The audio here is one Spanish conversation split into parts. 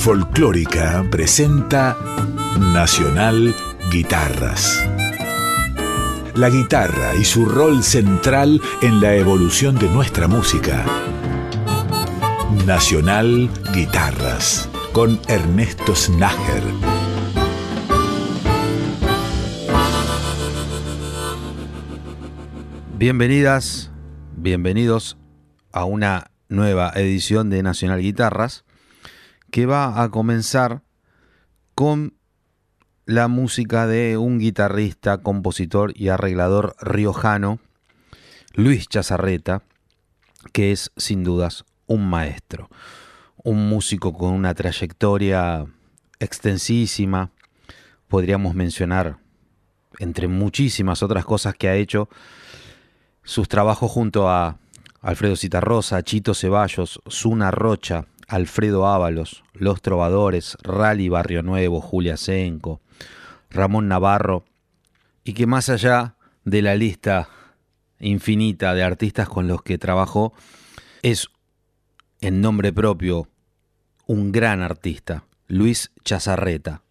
Folclórica presenta Nacional Guitarras. La guitarra y su rol central en la evolución de nuestra música. Nacional Guitarras con Ernesto Snager. Bienvenidas, bienvenidos a una nueva edición de Nacional Guitarras que va a comenzar con la música de un guitarrista, compositor y arreglador riojano, Luis Chazarreta, que es sin dudas un maestro, un músico con una trayectoria extensísima, podríamos mencionar, entre muchísimas otras cosas que ha hecho, sus trabajos junto a Alfredo Citarrosa, Chito Ceballos, Zuna Rocha, Alfredo Ábalos, Los Trovadores, Rally Barrio Nuevo, Julia Senco, Ramón Navarro, y que más allá de la lista infinita de artistas con los que trabajó, es en nombre propio un gran artista, Luis Chazarreta.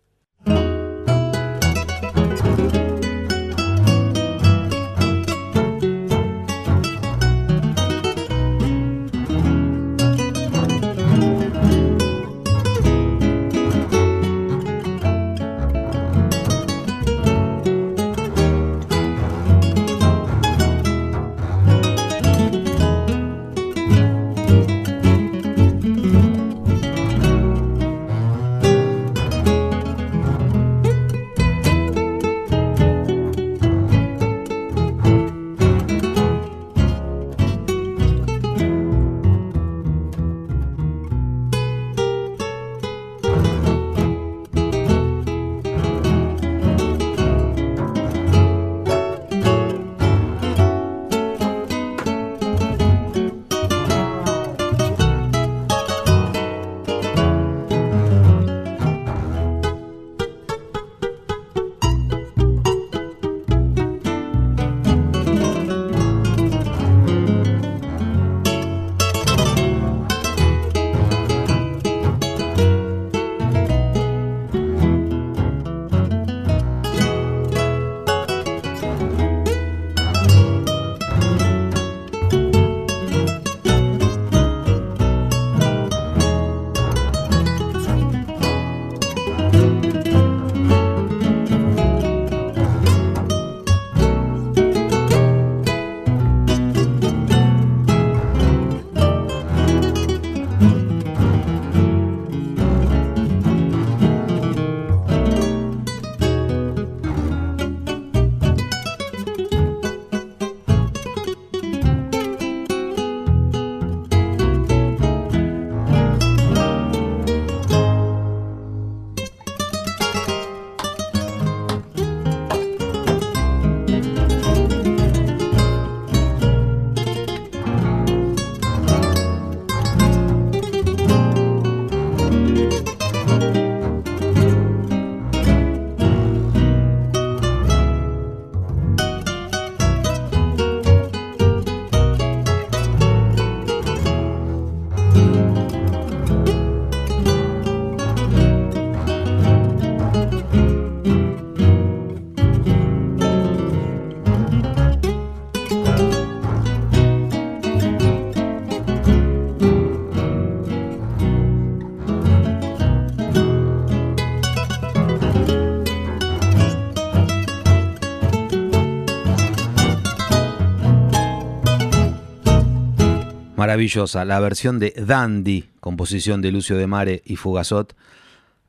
La versión de Dandy, composición de Lucio de Mare y Fugazot,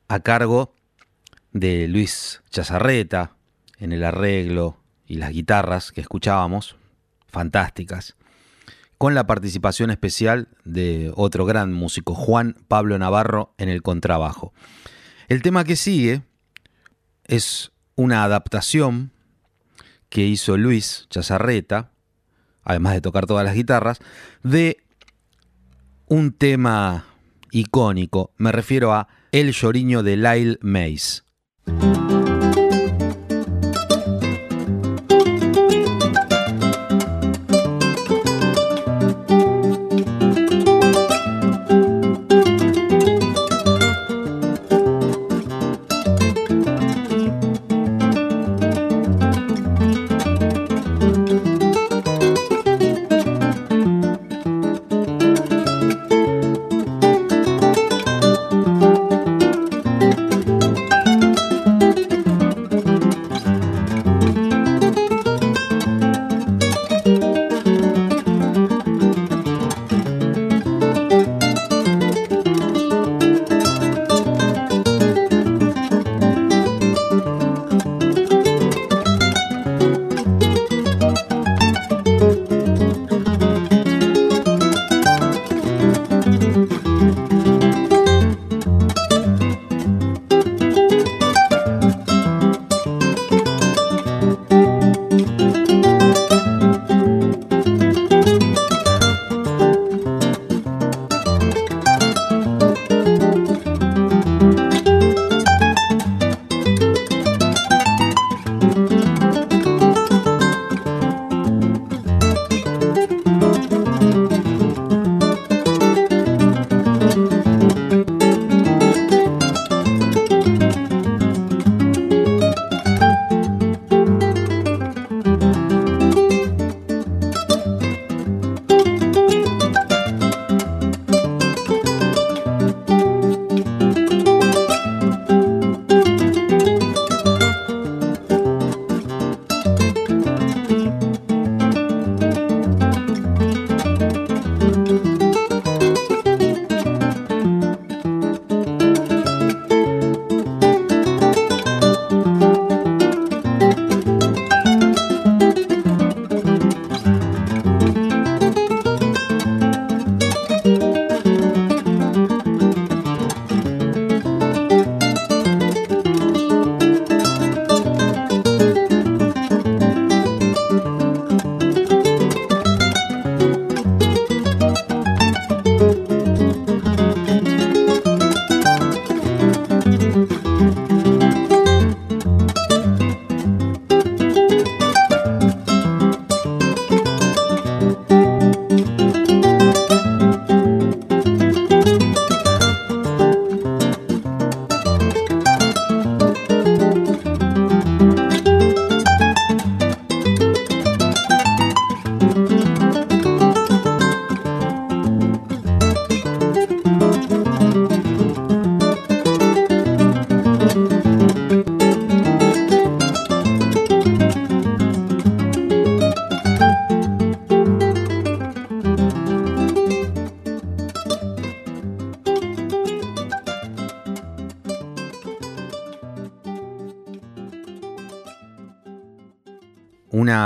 a cargo de Luis Chazarreta, en el arreglo y las guitarras que escuchábamos, fantásticas, con la participación especial de otro gran músico, Juan Pablo Navarro, en el contrabajo. El tema que sigue es una adaptación que hizo Luis Chazarreta, además de tocar todas las guitarras, de un tema icónico. Me refiero a El lloriño de Lyle Mays.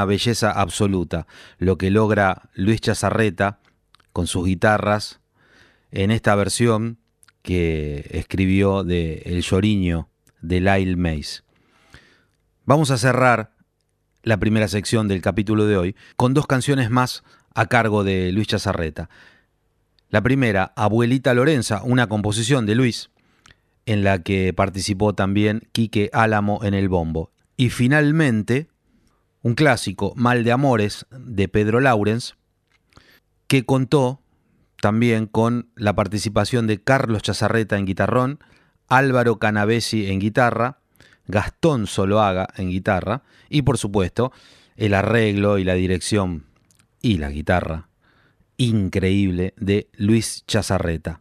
Belleza absoluta lo que logra Luis Chazarreta con sus guitarras en esta versión que escribió de El Lloriño de Lyle Mays. Vamos a cerrar la primera sección del capítulo de hoy con dos canciones más a cargo de Luis Chazarreta. La primera, Abuelita Lorenza, una composición de Luis, en la que participó también Quique Álamo en el bombo. Y finalmente, un clásico, Mal de Amores, de Pedro Laurens, que contó también con la participación de Carlos Chazarreta en guitarrón, Álvaro Canavesi en guitarra, Gastón Soloaga en guitarra y por supuesto el arreglo y la dirección y la guitarra increíble de Luis Chazarreta.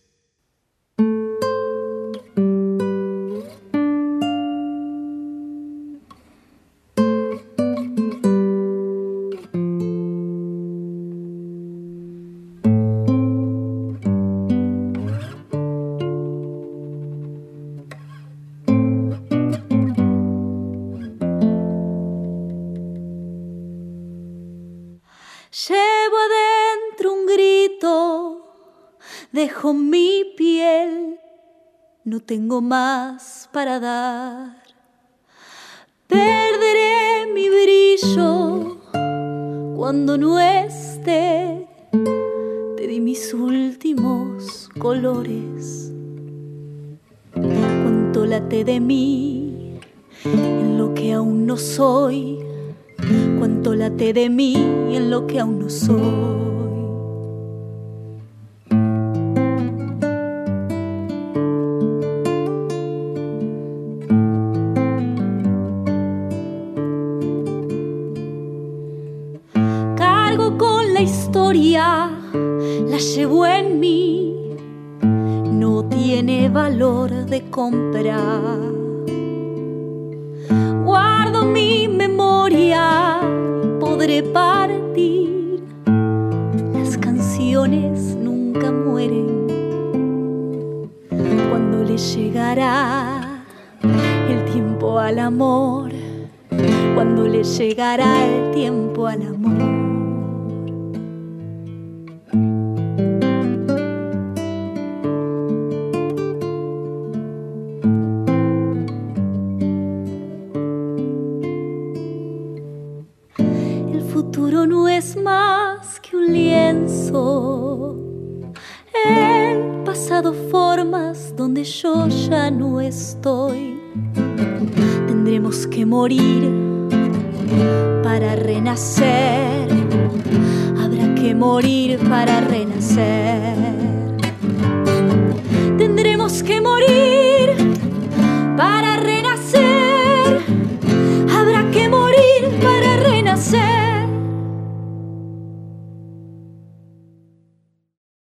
Tengo más para dar. Perderé mi brillo cuando no esté. Te di mis últimos colores. Cuánto late de mí en lo que aún no soy. Cuánto late de mí en lo que aún no soy.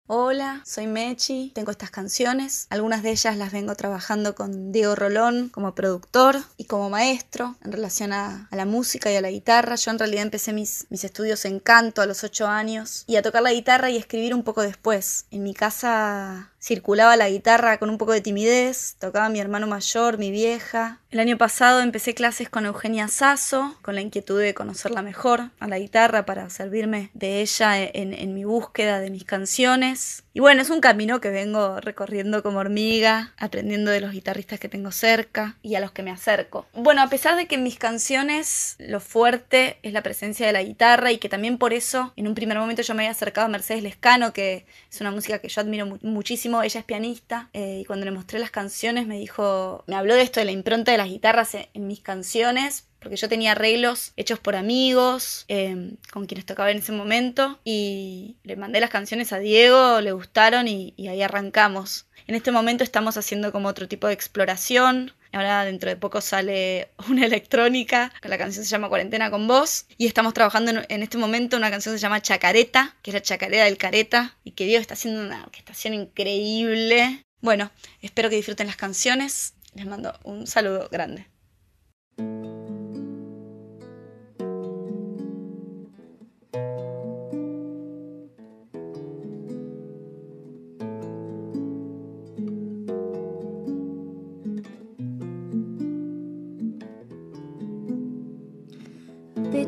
Hola, soy Mechi, tengo estas canciones, algunas de ellas las vengo trabajando con Diego Rolón como productor y como maestro en relación a, la música y a la guitarra. Yo en realidad empecé mis, mis estudios en canto a los 8 años y a tocar la guitarra y escribir un poco después. En mi casa circulaba la guitarra con un poco de timidez, tocaba mi hermano mayor, mi vieja. El año pasado empecé clases con Eugenia Sasso, con la inquietud de conocerla mejor a la guitarra para servirme de ella en, en mi búsqueda de mis canciones. Y bueno, es un camino que vengo recorriendo como hormiga, aprendiendo de los guitarristas que tengo cerca y a los que me acerco. Bueno, a pesar de que en mis canciones lo fuerte es la presencia de la guitarra y que también por eso en un primer momento yo me había acercado a Mercedes Lescano, que es una música que yo admiro muchísimo, ella es pianista eh, y cuando le mostré las canciones me dijo, me habló de esto de la impronta de las guitarras en mis canciones, porque yo tenía arreglos hechos por amigos, em, con quienes tocaba en ese momento, y le mandé las canciones a Diego, le gustaron y, ahí arrancamos. En este momento estamos haciendo como otro tipo de exploración. Ahora dentro de poco sale una electrónica, la canción se llama Cuarentena con Vos, y estamos trabajando en, este momento una canción que se llama Chacareta, que es la chacareta del careta, y que Diego está haciendo una orquestación increíble. Bueno, espero que disfruten las canciones. Les mando un saludo grande.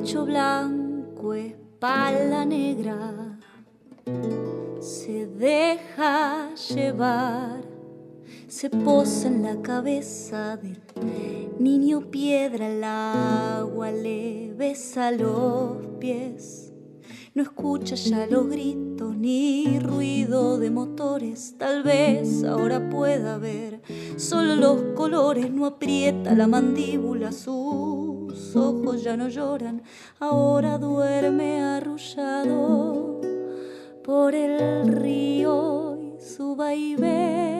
Pecho blanco, espalda negra, se deja llevar, se posa en la cabeza del niño piedra, el agua le besa los pies. No escucha ya los gritos ni ruido de motores, tal vez ahora pueda ver solo los colores, no aprieta la mandíbula su sus ojos ya no lloran, ahora duerme arrullado por el río y su vaivén.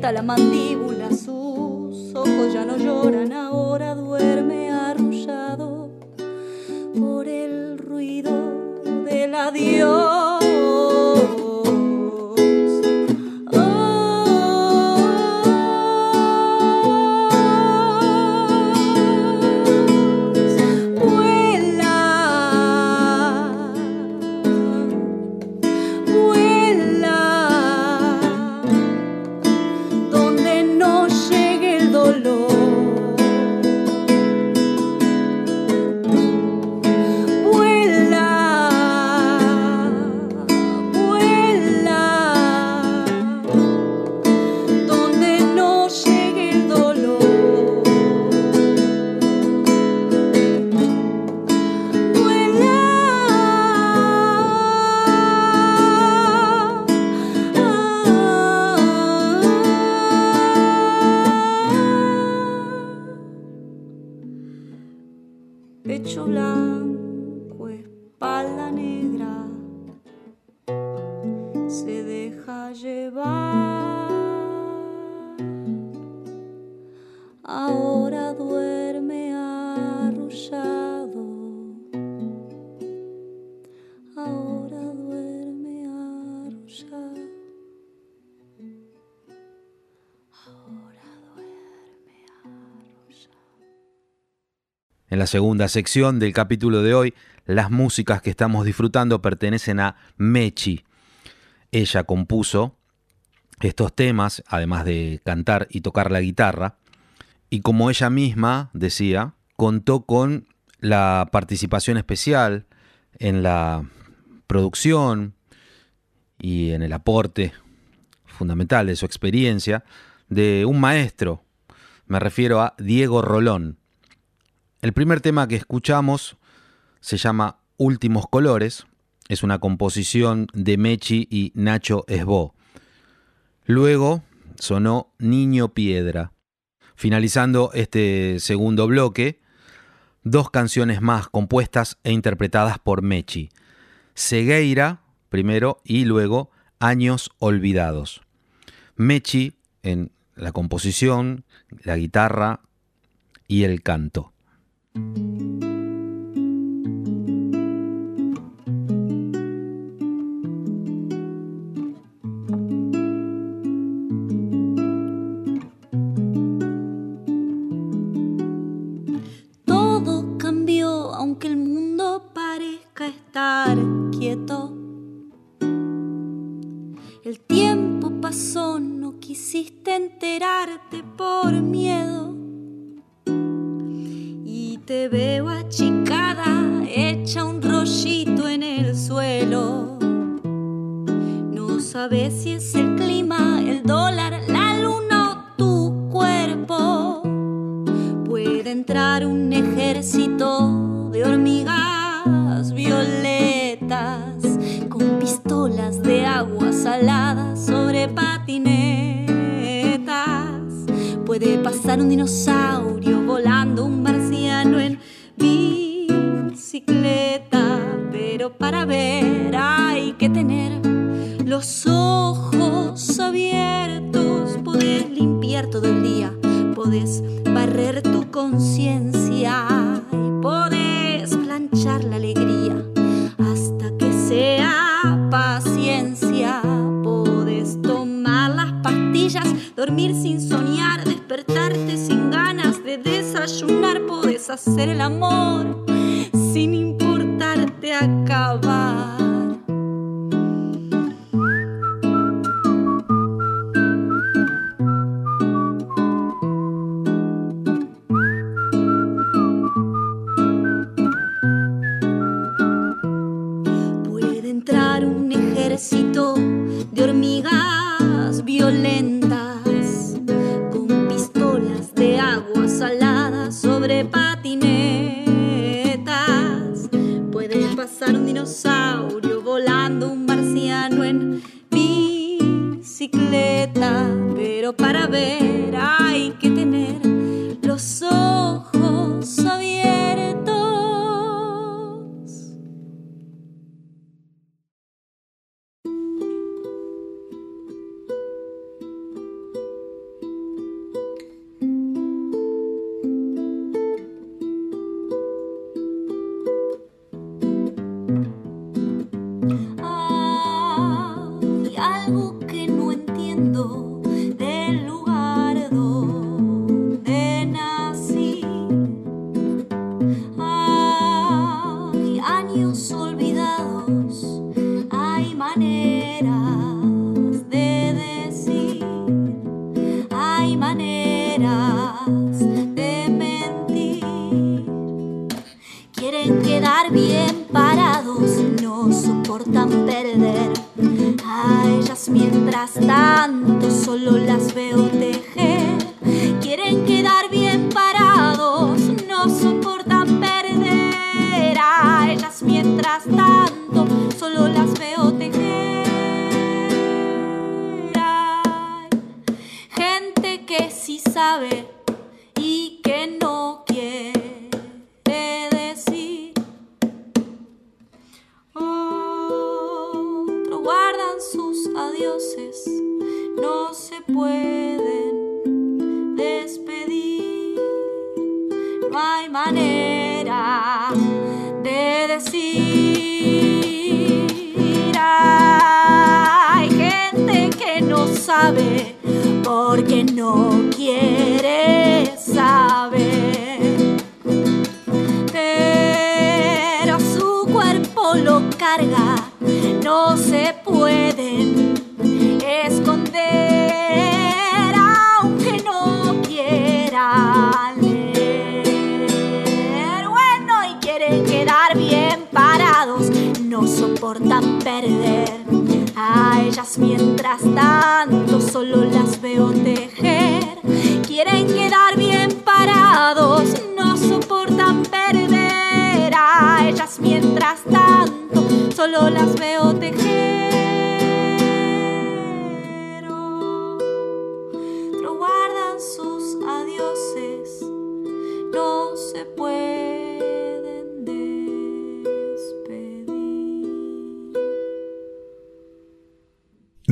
Aprieta la mandíbula, En la segunda sección del capítulo de hoy, las músicas que estamos disfrutando pertenecen a Mechi. Ella compuso estos temas, además de cantar y tocar la guitarra, y como ella misma decía, contó con la participación especial en la producción y en el aporte fundamental de su experiencia de un maestro, me refiero a Diego Rolón, el primer tema que escuchamos se llama Últimos Colores, es una composición de Mechi y Nacho Esbo. Luego sonó Niño Piedra. Finalizando este segundo bloque, dos canciones más compuestas e interpretadas por Mechi. Segueira, primero, y luego Años Olvidados. Mechi en la composición, la guitarra y el canto. thank you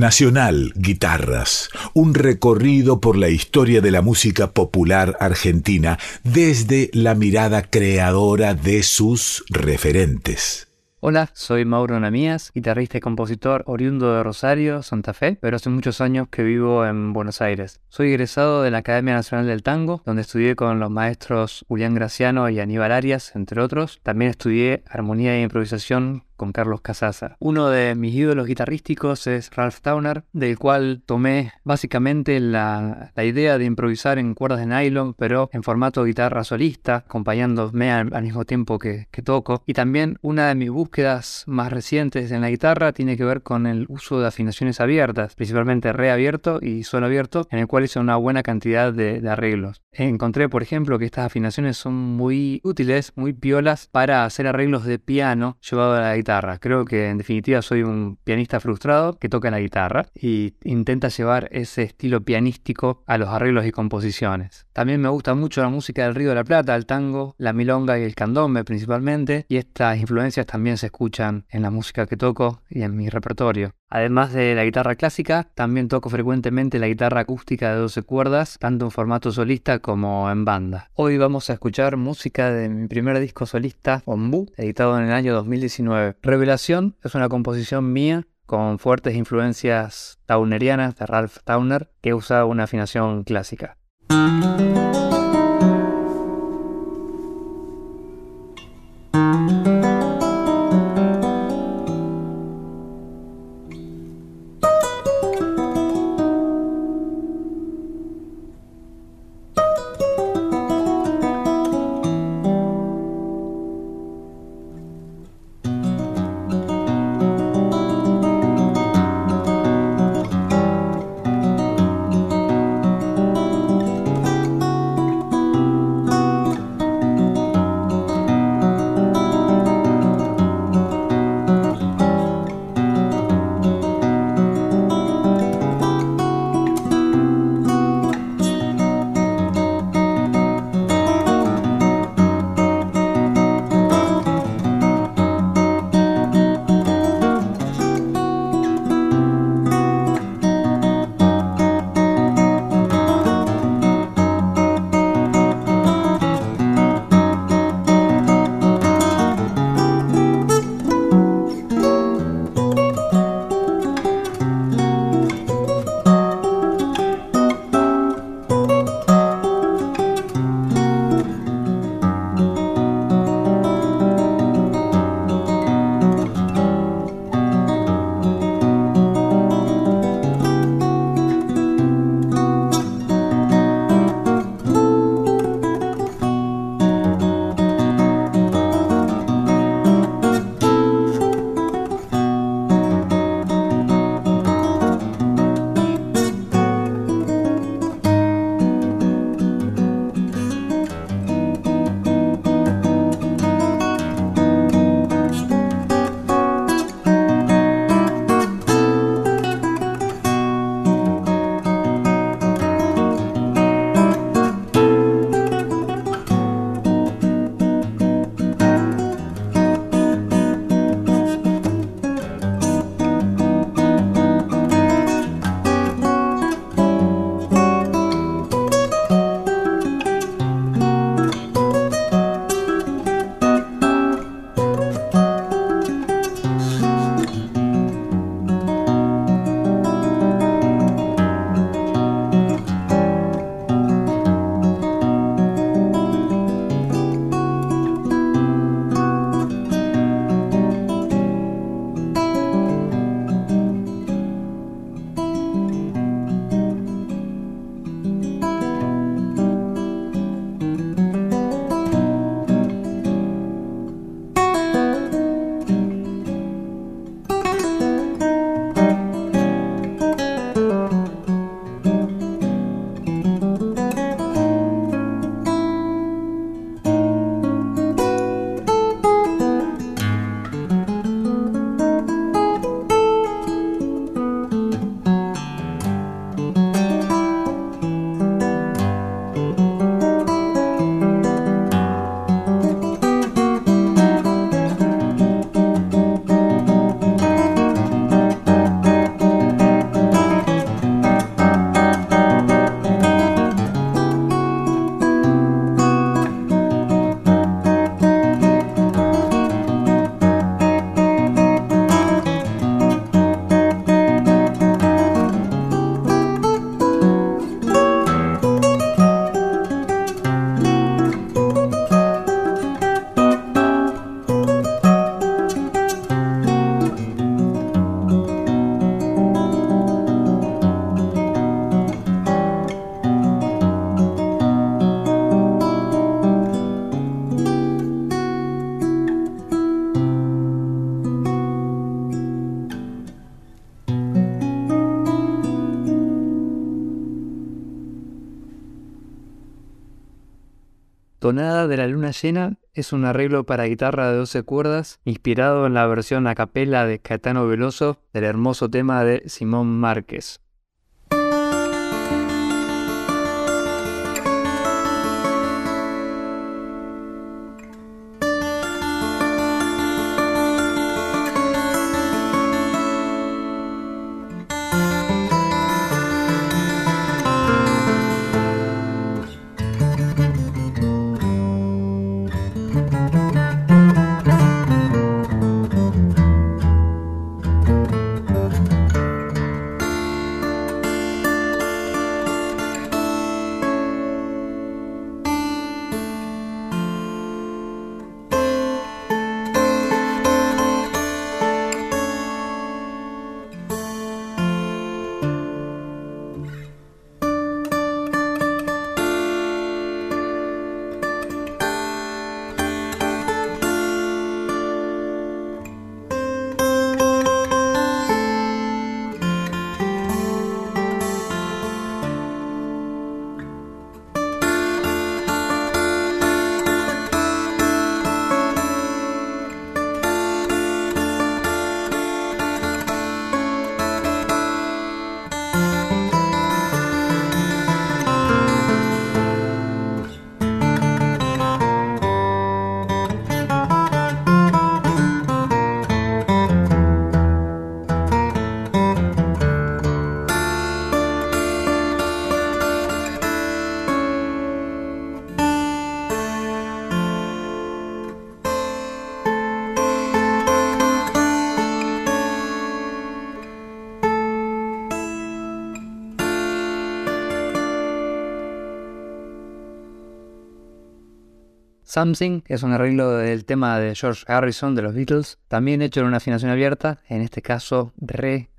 Nacional Guitarras, un recorrido por la historia de la música popular argentina desde la mirada creadora de sus referentes. Hola, soy Mauro Namías, guitarrista y compositor oriundo de Rosario, Santa Fe, pero hace muchos años que vivo en Buenos Aires. Soy egresado de la Academia Nacional del Tango, donde estudié con los maestros Julián Graciano y Aníbal Arias, entre otros. También estudié armonía e improvisación con Carlos Casaza. Uno de mis ídolos guitarrísticos es Ralph Towner, del cual tomé básicamente la, la idea de improvisar en cuerdas de nylon, pero en formato guitarra solista, acompañándome al, al mismo tiempo que, toco. Y también una de mis búsquedas más recientes en la guitarra tiene que ver con el uso de afinaciones abiertas, principalmente re abierto y sol abierto, en el cual hice una buena cantidad de, de arreglos. Encontré, por ejemplo, que estas afinaciones son muy útiles, muy piolas para hacer arreglos de piano llevado a la guitarra. Creo que en definitiva soy un pianista frustrado que toca la guitarra y intenta llevar ese estilo pianístico a los arreglos y composiciones. También me gusta mucho la música del Río de la Plata, el tango, la milonga y el candombe principalmente, y estas influencias también se escuchan en la música que toco y en mi repertorio. Además de la guitarra clásica, también toco frecuentemente la guitarra acústica de 12 cuerdas, tanto en formato solista como en banda. Hoy vamos a escuchar música de mi primer disco solista, Ombú, editado en el año 2019. Revelación es una composición mía con fuertes influencias taunerianas de Ralph Towner, que usa una afinación clásica. Tonada de la Luna Llena es un arreglo para guitarra de 12 cuerdas inspirado en la versión a capela de Caetano Veloso del hermoso tema de Simón Márquez. Something es un arreglo del tema de George Harrison de los Beatles, también hecho en una afinación abierta, en este caso re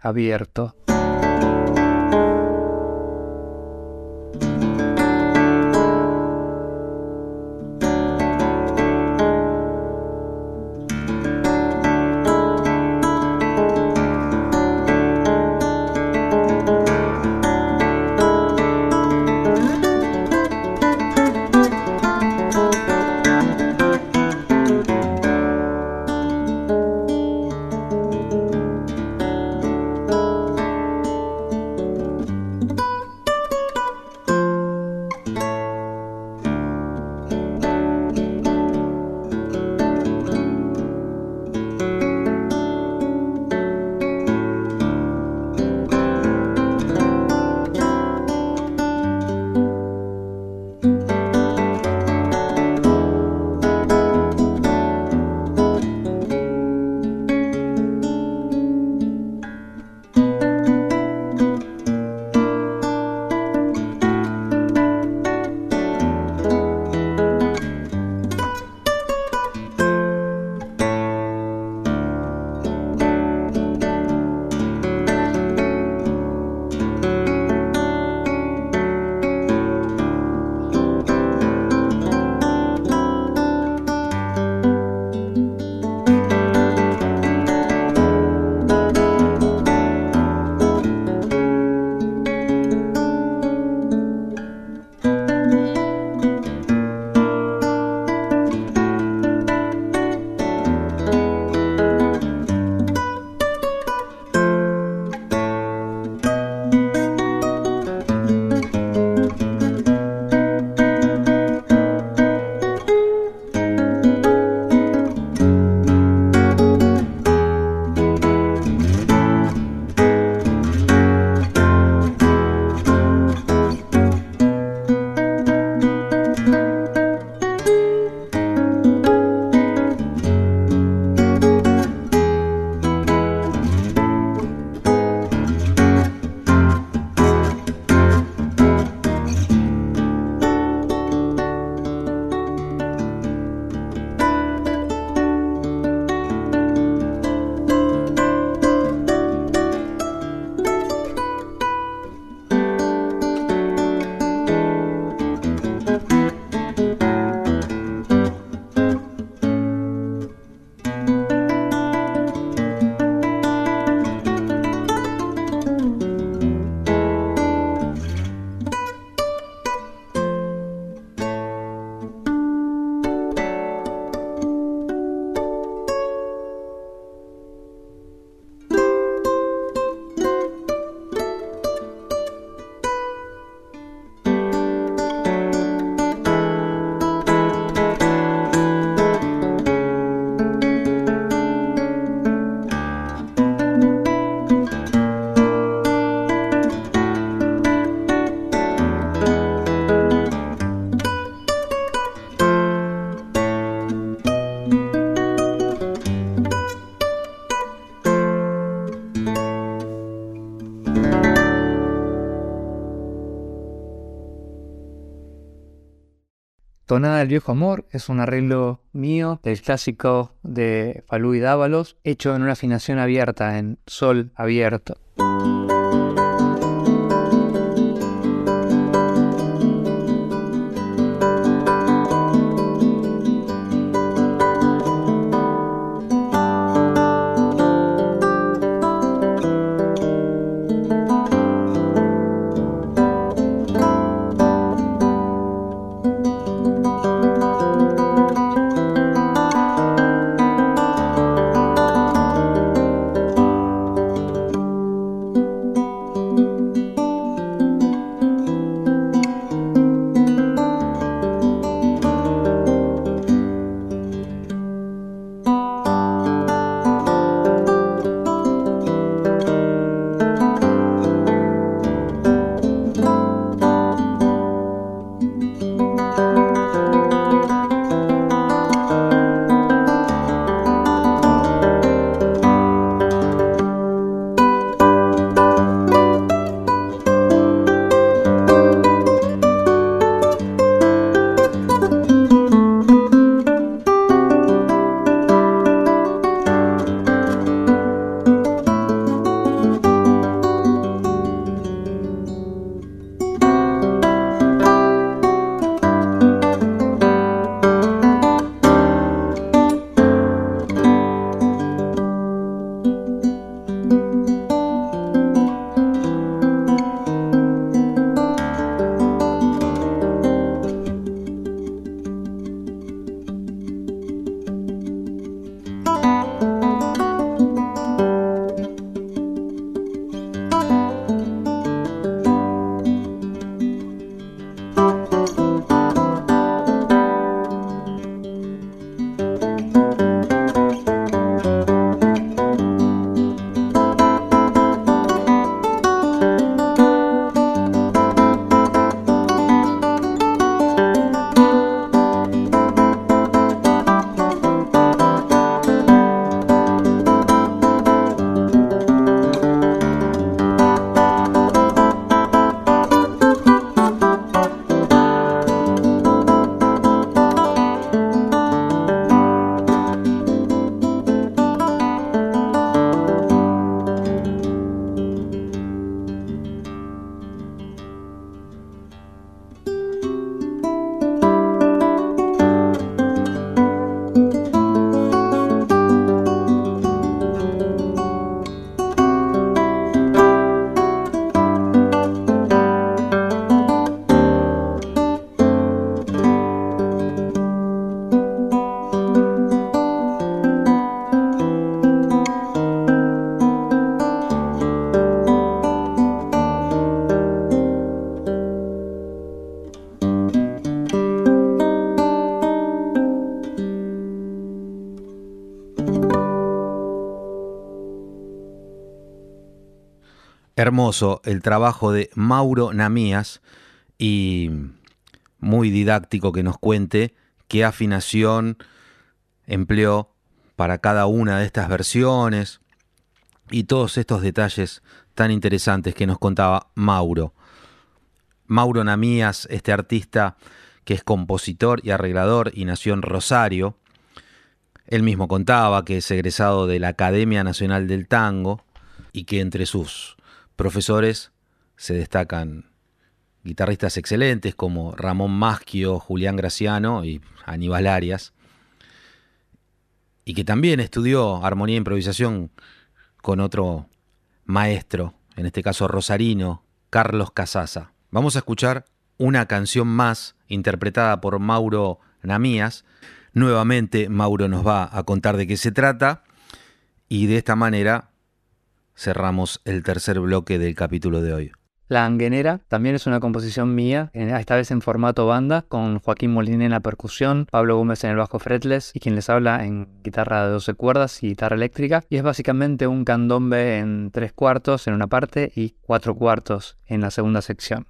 Tonada del Viejo Amor es un arreglo mío del clásico de Falú y Dávalos, hecho en una afinación abierta, en sol abierto. El trabajo de Mauro Namías y muy didáctico que nos cuente qué afinación empleó para cada una de estas versiones y todos estos detalles tan interesantes que nos contaba Mauro. Mauro Namías, este artista que es compositor y arreglador y nació en Rosario, él mismo contaba que es egresado de la Academia Nacional del Tango y que entre sus profesores se destacan guitarristas excelentes como Ramón Maschio, Julián Graciano y Aníbal Arias, y que también estudió armonía e improvisación con otro maestro, en este caso rosarino, Carlos Casasa. Vamos a escuchar una canción más interpretada por Mauro Namías. Nuevamente Mauro nos va a contar de qué se trata y de esta manera cerramos el tercer bloque del capítulo de hoy. La Anguenera también es una composición mía, esta vez en formato banda, con Joaquín Molina en la percusión, Pablo Gómez en el bajo fretless y quien les habla en guitarra de 12 cuerdas y guitarra eléctrica. Y es básicamente un candombe en tres cuartos en una parte y cuatro cuartos en la segunda sección.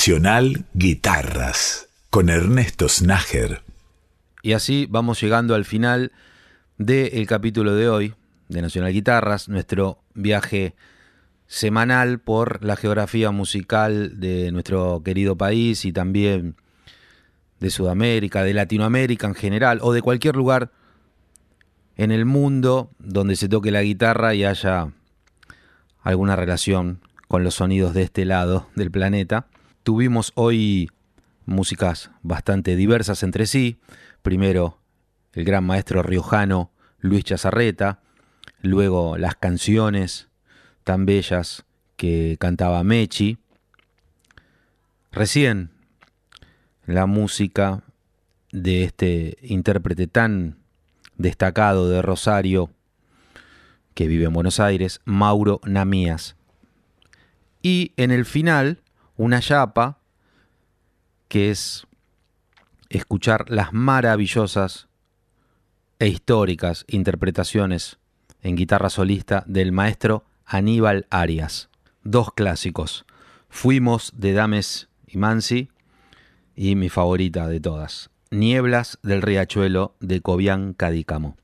Nacional Guitarras con Ernesto Snager. Y así vamos llegando al final del capítulo de hoy de Nacional Guitarras, nuestro viaje semanal por la geografía musical de nuestro querido país y también de Sudamérica, de Latinoamérica en general o de cualquier lugar en el mundo donde se toque la guitarra y haya alguna relación con los sonidos de este lado del planeta. Tuvimos hoy músicas bastante diversas entre sí. Primero el gran maestro riojano Luis Chazarreta, luego las canciones tan bellas que cantaba Mechi. Recién la música de este intérprete tan destacado de Rosario que vive en Buenos Aires, Mauro Namías. Y en el final, una chapa que es escuchar las maravillosas e históricas interpretaciones en guitarra solista del maestro Aníbal Arias. Dos clásicos. Fuimos de Dames y Mansi y mi favorita de todas, Nieblas del Riachuelo de Cobian Cadícamo.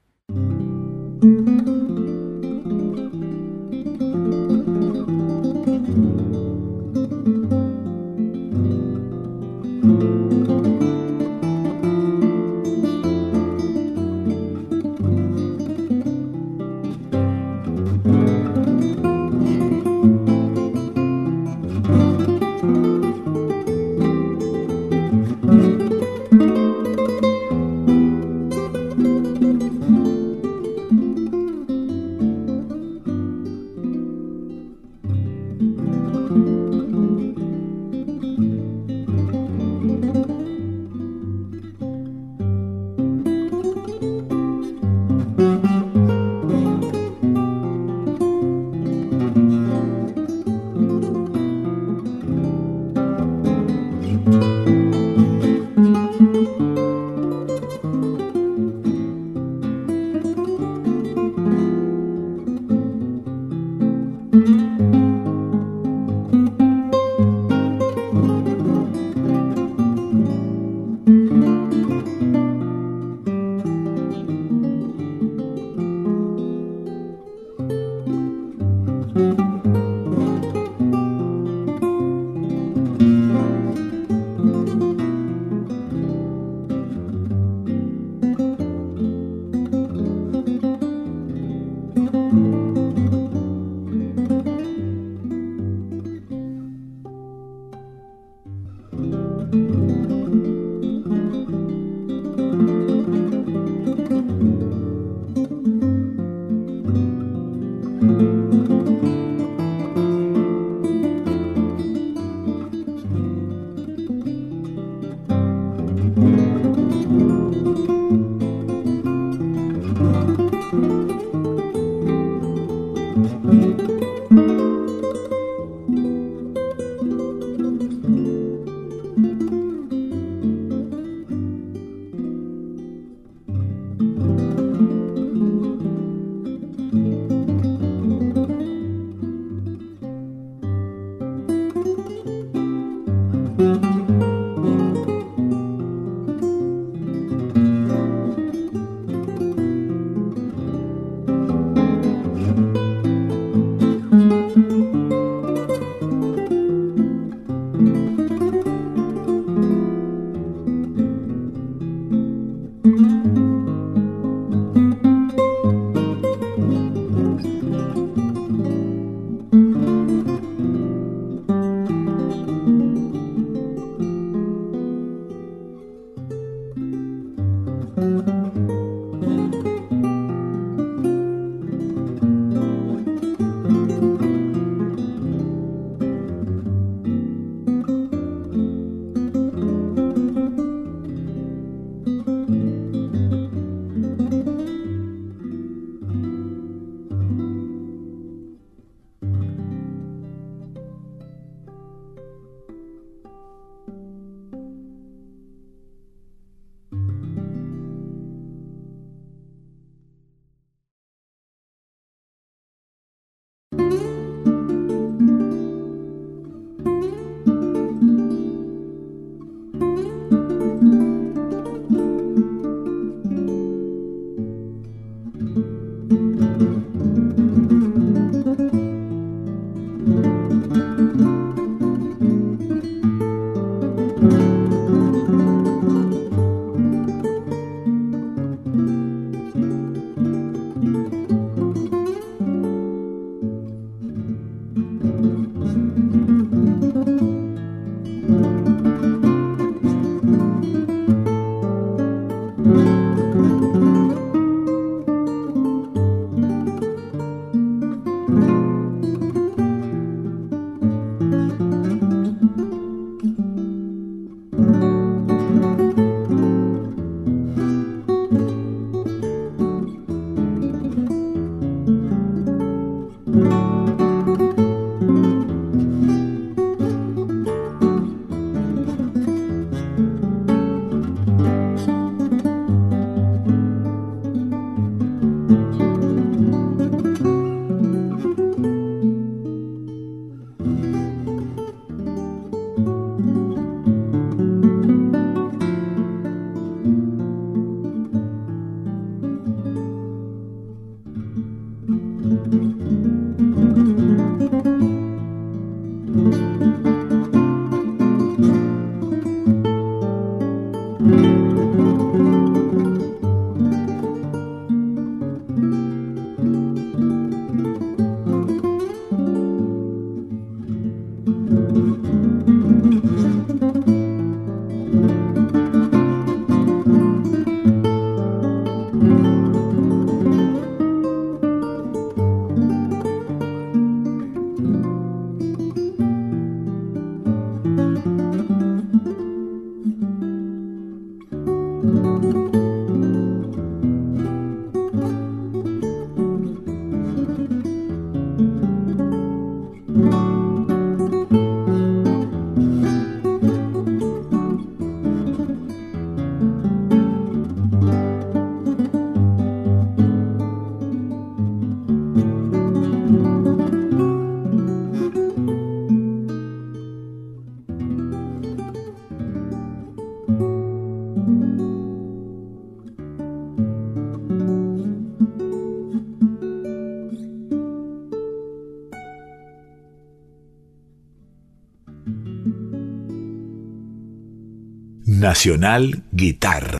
Nacional Guitarra.